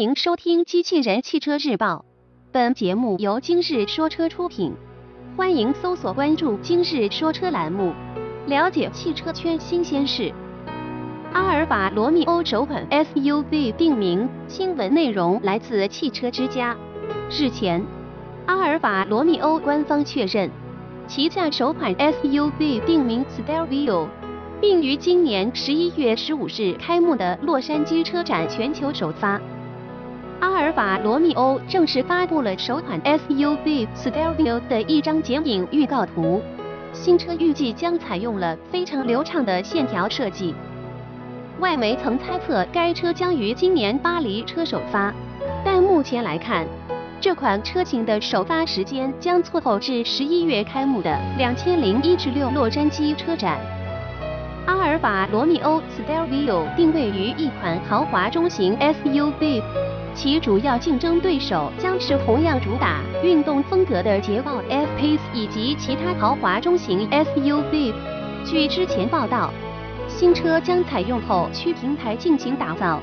迎收听《机器人汽车日报》，本节目由今日说车出品。欢迎搜索关注“今日说车”栏目，了解汽车圈新鲜事。阿尔法罗密欧首款 SUV 定名，新闻内容来自汽车之家。日前，阿尔法罗密欧官方确认，旗下首款 SUV 定名 Stelvio。并于今年十一月十五日开幕的洛杉矶车展全球首发。阿尔法罗密欧正式发布了首款 SUV Stelvio 的一张剪影预告图。新车预计将采用了非常流畅的线条设计。外媒曾猜测该车将于今年巴黎车首发，但目前来看，这款车型的首发时间将错后至十一月开幕的两千零一十六洛杉矶车展。把罗密欧 Stelvio 定位于一款豪华中型 SUV，其主要竞争对手将是同样主打运动风格的捷豹 F-Pace 以及其他豪华中型 SUV。据之前报道，新车将采用后驱平台进行打造，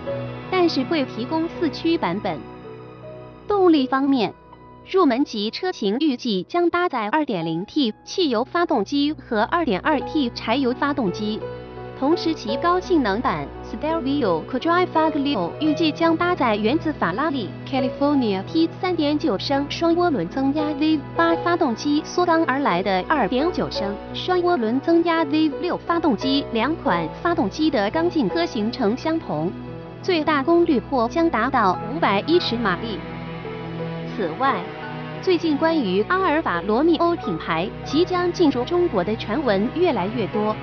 但是会提供四驱版本。动力方面，入门级车型预计将搭载 2.0T 汽油发动机和 2.2T 柴油发动机。同时，其高性能版 Stelvio quattro Faglio 预计将搭载源自法拉利 California T 3.9升双涡轮增压 V8 发动机缩缸而来的2.9升双涡轮增压 V6 发动机，两款发动机的缸径和行程相同，最大功率或将达到510马力。此外，最近关于阿尔法罗密欧品牌即将进入中国的传闻越来越多。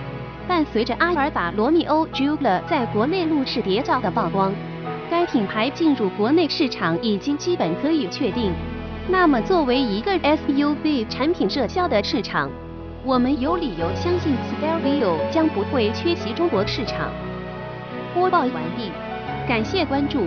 伴随着阿尔法罗密欧 Giulia 在国内路试谍照的曝光，该品牌进入国内市场已经基本可以确定。那么，作为一个 SUV 产品热销的市场，我们有理由相信 Stelvio 将不会缺席中国市场。播报完毕，感谢关注。